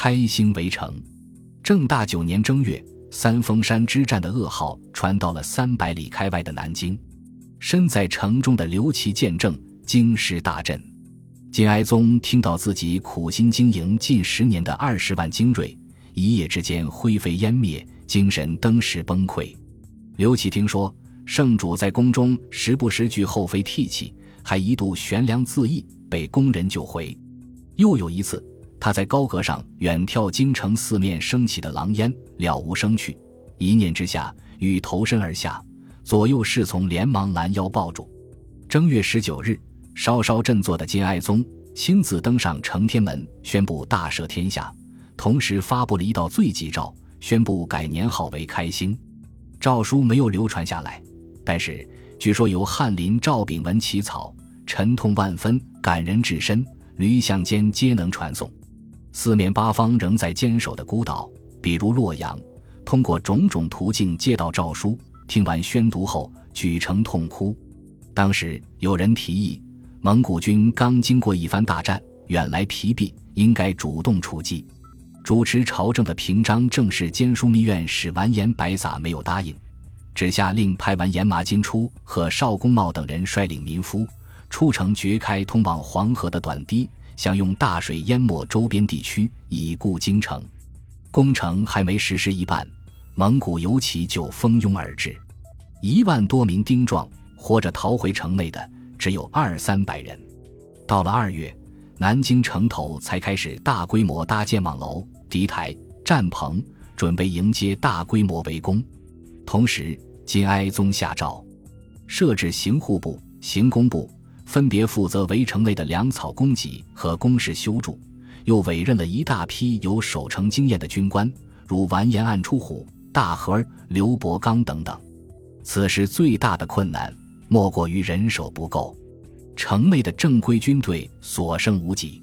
开兴围城。正大九年正月，三峰山之战的噩耗传到了三百里开外的南京。身在城中的刘琦见证，惊失大振。金哀宗听到自己苦心经营近十年的二十万精锐，一夜之间灰飞烟灭，精神登时崩溃。刘启听说圣主在宫中时不时惧后妃涕泣，还一度悬梁自缢，被宫人救回。又有一次，他在高阁上远眺京城四面升起的狼烟，了无生趣，一念之下欲投身而下。左右侍从连忙拦腰抱住。正月十九日，稍稍振作的金哀宗亲自登上承天门，宣布大赦天下，同时发布了一道罪己诏，宣布改年号为开兴。诏书没有流传下来，但是据说由翰林赵秉文起草，沉痛万分，感人至深，驴巷间皆能传颂。四面八方仍在坚守的孤岛，比如洛阳，通过种种途径接到诏书。听完宣读后，举城痛哭。当时有人提议，蒙古军刚经过一番大战，远来疲惫，应该主动出击。主持朝政的平章正是兼枢密院使完颜白撒没有答应，只下令派完颜马金初和邵公茂等人率领民夫出城掘开通往黄河的短堤，想用大水淹没周边地区，以固京城。工程还没实施一半。蒙古游骑就蜂拥而至，一万多名丁壮活着逃回城内的只有二三百人。到了二月，南京城头才开始大规模搭建网楼、敌台、战棚，准备迎接大规模围攻。同时，金哀宗下诏，设置刑户部、刑工部，分别负责围城内的粮草供给和工事修筑，又委任了一大批有守城经验的军官，如完颜暗出虎。大和、刘伯刚等等，此时最大的困难莫过于人手不够。城内的正规军队所剩无几，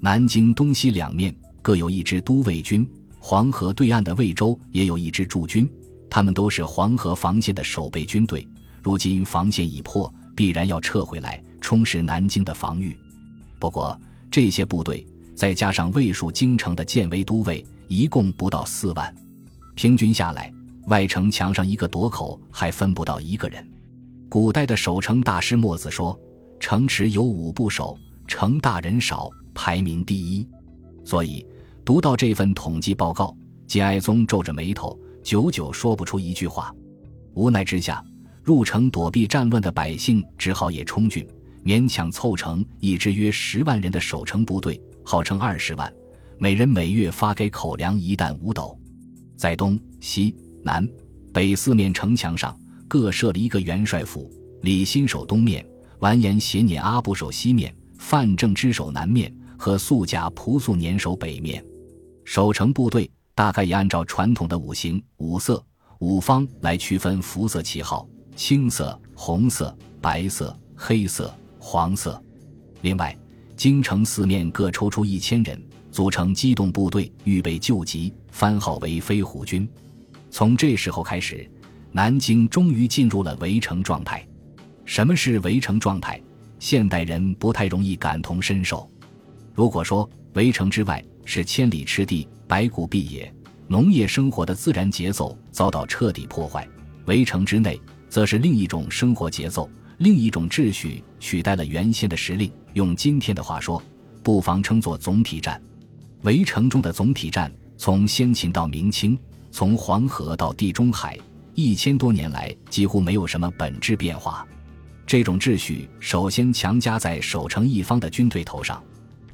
南京东西两面各有一支都尉军，黄河对岸的魏州也有一支驻军，他们都是黄河防线的守备军队。如今防线已破，必然要撤回来充实南京的防御。不过这些部队再加上卫戍京城的建威都尉，一共不到四万。平均下来，外城墙上一个垛口还分不到一个人。古代的守城大师墨子说：“城池有五不守，城大人少，排名第一。”所以，读到这份统计报告，金哀宗皱着眉头，久久说不出一句话。无奈之下，入城躲避战乱的百姓只好也充军，勉强凑成一支约十万人的守城部队，号称二十万，每人每月发给口粮一担五斗。在东西南北四面城墙上各设了一个元帅府，李新守东面，完颜协辇阿部守西面，范正之守南面，和素甲蒲素年守北面。守城部队大概也按照传统的五行、五色、五方来区分服色旗号：青色、红色、白色、黑色、黄色。另外，京城四面各抽出一千人。组成机动部队，预备救急，番号为飞虎军。从这时候开始，南京终于进入了围城状态。什么是围城状态？现代人不太容易感同身受。如果说围城之外是千里赤地、白骨蔽野，农业生活的自然节奏遭到彻底破坏；围城之内，则是另一种生活节奏、另一种秩序取代了原先的时令。用今天的话说，不妨称作总体战。围城中的总体战，从先秦到明清，从黄河到地中海，一千多年来几乎没有什么本质变化。这种秩序首先强加在守城一方的军队头上。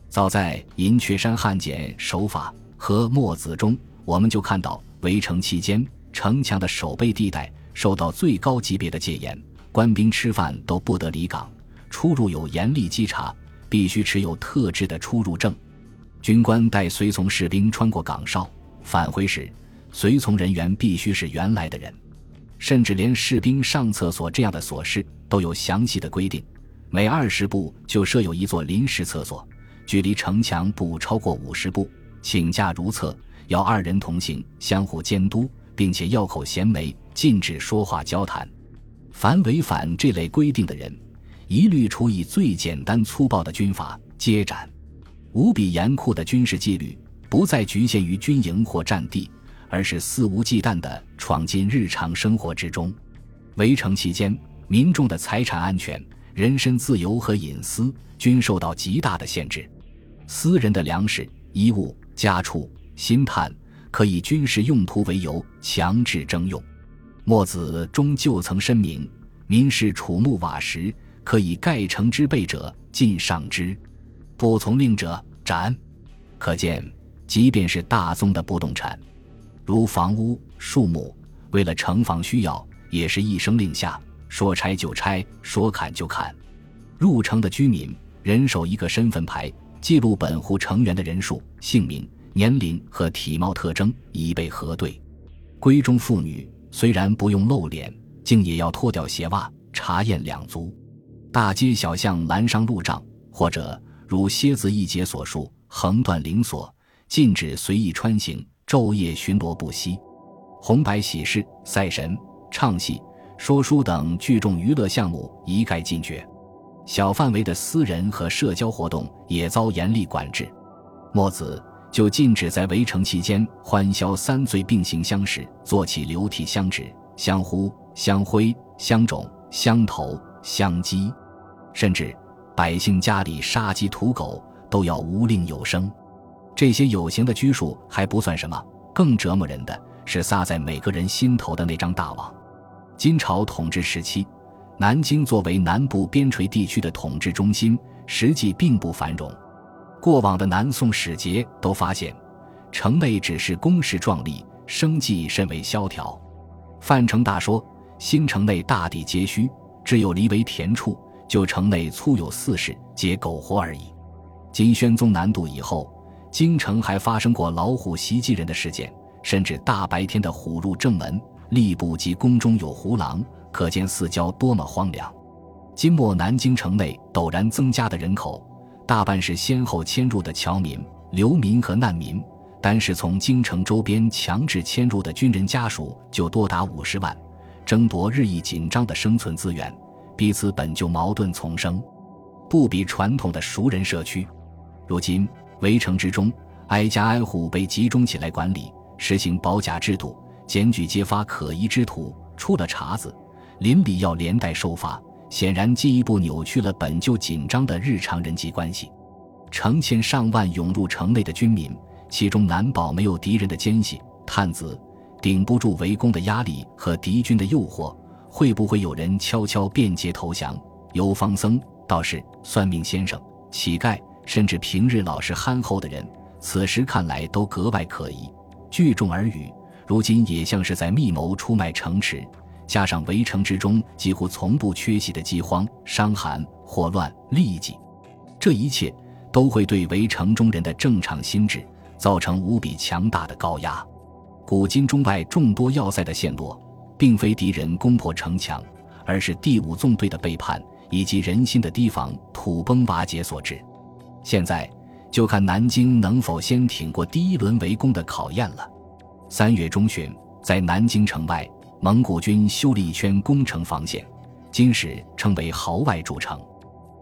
早在《银雀山汉简守法》和《墨子》中，我们就看到，围城期间，城墙的守备地带受到最高级别的戒严，官兵吃饭都不得离岗，出入有严厉稽查，必须持有特制的出入证。军官带随从士兵穿过岗哨返回时，随从人员必须是原来的人，甚至连士兵上厕所这样的琐事都有详细的规定。每二十步就设有一座临时厕所，距离城墙不超过五十步。请假如厕，要二人同行，相互监督，并且要口衔枚，禁止说话交谈。凡违反这类规定的人，一律处以最简单粗暴的军法，接斩。无比严酷的军事纪律，不再局限于军营或战地，而是肆无忌惮地闯进日常生活之中。围城期间，民众的财产安全、人身自由和隐私均受到极大的限制。私人的粮食、衣物、家畜、薪炭可以军事用途为由强制征用。墨子中就曾申明：民是楚木瓦石，可以盖城之备者，尽上之；不从令者，斩。可见。即便是大宗的不动产，如房屋、树木，为了城防需要，也是一声令下，说拆就拆，说砍就砍。入城的居民人手一个身份牌，记录本户成员的人数、姓名、年龄和体貌特征，以备核对。闺中妇女虽然不用露脸，竟也要脱掉鞋袜，查验两足。大街小巷拦上路障，或者如蝎子一节所述，横断灵锁。禁止随意穿行，昼夜巡逻不息。红白喜事、赛神、唱戏、说书等聚众娱乐项目一概禁绝。小范围的私人和社交活动也遭严厉管制。墨子就禁止在围城期间欢笑三醉并行相识，做起流涕相指、相呼、相挥、相种、相投、相击，甚至百姓家里杀鸡屠狗都要无令有声。这些有形的拘束还不算什么，更折磨人的是撒在每个人心头的那张大网。金朝统治时期，南京作为南部边陲地区的统治中心，实际并不繁荣。过往的南宋使节都发现，城内只是工事壮丽，生计甚为萧条。范成大说：“新城内大地皆虚，只有离为田处，就城内粗有四室，皆苟活而已。”金宣宗南渡以后。京城还发生过老虎袭击人的事件，甚至大白天的虎入正门，吏部及宫中有虎狼，可见四郊多么荒凉。今末南京城内陡然增加的人口，大半是先后迁入的侨民、流民和难民，单是从京城周边强制迁入的军人家属就多达五十万，争夺日益紧张的生存资源，彼此本就矛盾丛生，不比传统的熟人社区。如今。围城之中，挨家挨户被集中起来管理，实行保甲制度，检举揭发可疑之徒，出了茬子，邻里要连带受罚，显然进一步扭曲了本就紧张的日常人际关系。成千上万涌入城内的军民，其中难保没有敌人的奸细探子，顶不住围攻的压力和敌军的诱惑，会不会有人悄悄变节投降？游方僧、道士、算命先生、乞丐。甚至平日老实憨厚的人，此时看来都格外可疑。聚众而语，如今也像是在密谋出卖城池。加上围城之中几乎从不缺席的饥荒、伤寒、霍乱、痢疾，这一切都会对围城中人的正常心智造成无比强大的高压。古今中外众多要塞的陷落，并非敌人攻破城墙，而是第五纵队的背叛以及人心的提防土崩瓦解所致。现在就看南京能否先挺过第一轮围攻的考验了。三月中旬，在南京城外，蒙古军修了一圈攻城防线，今时称为壕外筑城。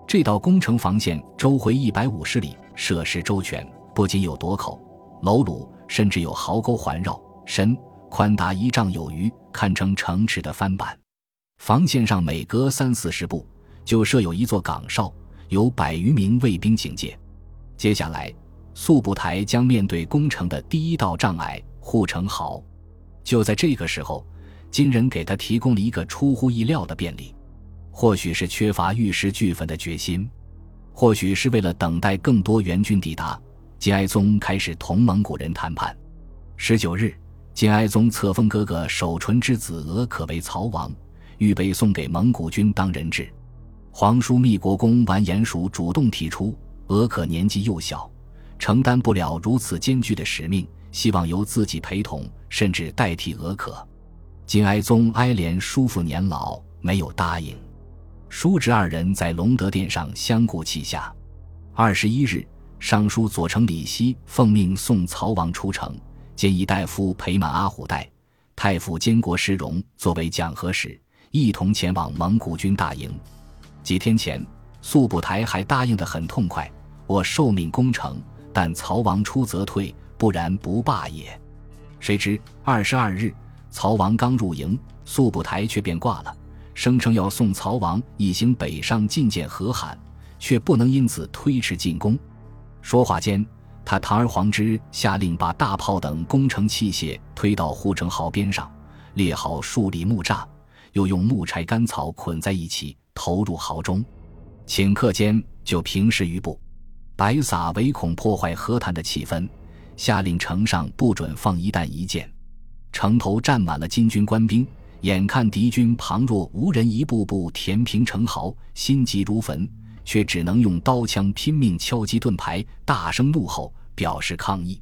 这道攻城防线周回一百五十里，设施周全，不仅有垛口、楼橹，甚至有壕沟环绕，深宽达一丈有余，堪称城池的翻版。防线上每隔三四十步就设有一座岗哨。有百余名卫兵警戒。接下来，速不台将面对攻城的第一道障碍——护城壕。就在这个时候，金人给他提供了一个出乎意料的便利。或许是缺乏玉石俱焚的决心，或许是为了等待更多援军抵达，金哀宗开始同蒙古人谈判。十九日，金哀宗册封哥哥守纯之子额可为曹王，预备送给蒙古军当人质。皇叔密国公完颜署主动提出，额可年纪幼小，承担不了如此艰巨的使命，希望由自己陪同，甚至代替额可。金哀宗哀怜叔父年老，没有答应。叔侄二人在隆德殿上相顾泣下。二十一日，尚书左丞李希奉命送曹王出城，建议大夫陪满阿虎带，太傅监国石荣作为讲和使，一同前往蒙古军大营。几天前，速不台还答应得很痛快，我受命攻城，但曹王出则退，不然不罢也。谁知二十二日，曹王刚入营，速不台却便挂了，声称要送曹王一行北上觐见和罕，却不能因此推迟进攻。说话间，他堂而皇之下令把大炮等攻城器械推到护城壕边上，列好数里木栅，又用木柴干草捆在一起，投入壕中。顷刻间就平视于部。白撒唯恐破坏和谈的气氛。下令城上不准放一弹一箭，城头站满了金军官兵，眼看敌军旁若无人，一步步填平城壕，心急如焚，却只能用刀枪拼命敲击盾牌，大声怒吼，表示抗议。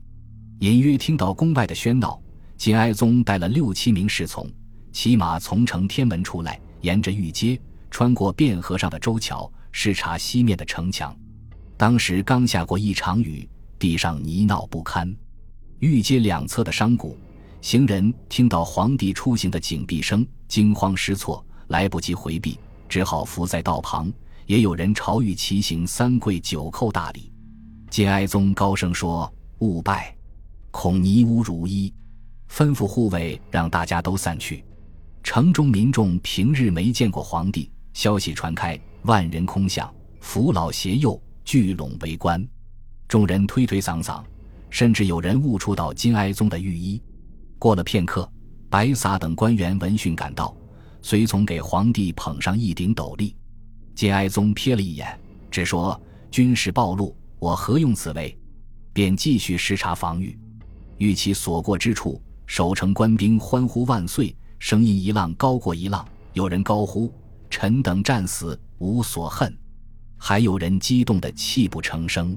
隐约听到宫外的喧闹，金哀宗带了六七名侍从，骑马从城天门出来，沿着御街，穿过汴河上的舟桥，视察西面的城墙。当时刚下过一场雨。地上泥淖不堪，御街两侧的商贾、行人听到皇帝出行的警笛声，惊慌失措，来不及回避，只好伏在道旁。也有人朝御骑行三跪九叩大礼。金哀宗高声说：“勿拜，恐泥污如衣。”吩咐护卫让大家都散去。城中民众平日没见过皇帝，消息传开，万人空巷，扶老携幼聚拢围观。众人推推搡搡，甚至有人误触到金哀宗的御衣。过了片刻，白撒等官员闻讯赶到，随从给皇帝捧上一顶斗笠。金哀宗瞥了一眼，只说：“军事暴露，我何用此为？”便继续视察防御。遇其所过之处，守城官兵欢呼万岁，声音一浪高过一浪。有人高呼：“臣等战死无所恨。”还有人激动得泣不成声。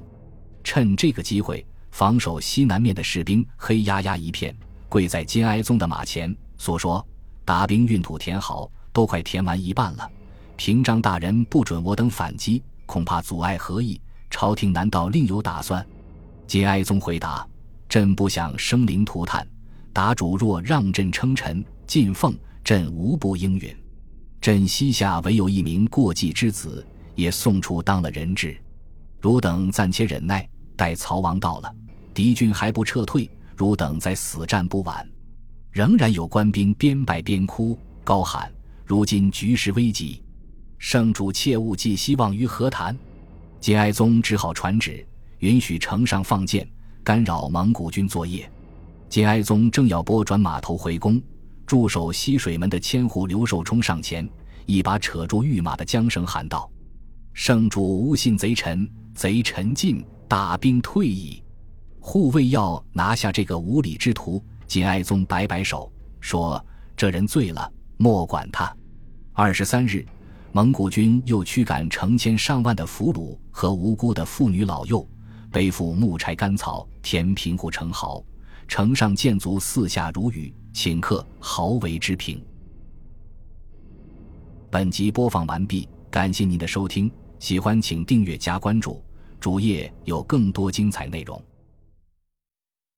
趁这个机会，防守西南面的士兵黑压压一片，跪在金哀宗的马前，诉说：“大兵运土填好，都快填完一半了。平章大人不准我等反击，恐怕阻碍何意？朝廷难道另有打算？”金哀宗回答：“朕不想生灵涂炭，答主若让朕称臣进奉，朕无不应允。朕膝下唯有一名过继之子，也送出当了人质，汝等暂且忍耐。”待曹王到了，敌军还不撤退，汝等再死战不晚。仍然有官兵边败边哭，高喊：“如今局势危急，圣主切勿寄希望于和谈。”金哀宗只好传旨，允许城上放箭，干扰蒙古军作业。金哀宗正要拨转马头回宫，驻守西水门的千户刘寿冲上前，一把扯住御马的缰绳，喊道：“圣主无信贼臣，贼臣尽。”大兵退矣，护卫要拿下这个无礼之徒。金哀宗摆摆手说：“这人醉了，莫管他。”二十三日，蒙古军又驱赶成千上万的俘虏和无辜的妇女老幼，背负木柴干草填平护城壕，城上建卒四下如雨，顷刻毫为之平。本集播放完毕，感谢您的收听，喜欢请订阅加关注。主页有更多精彩内容。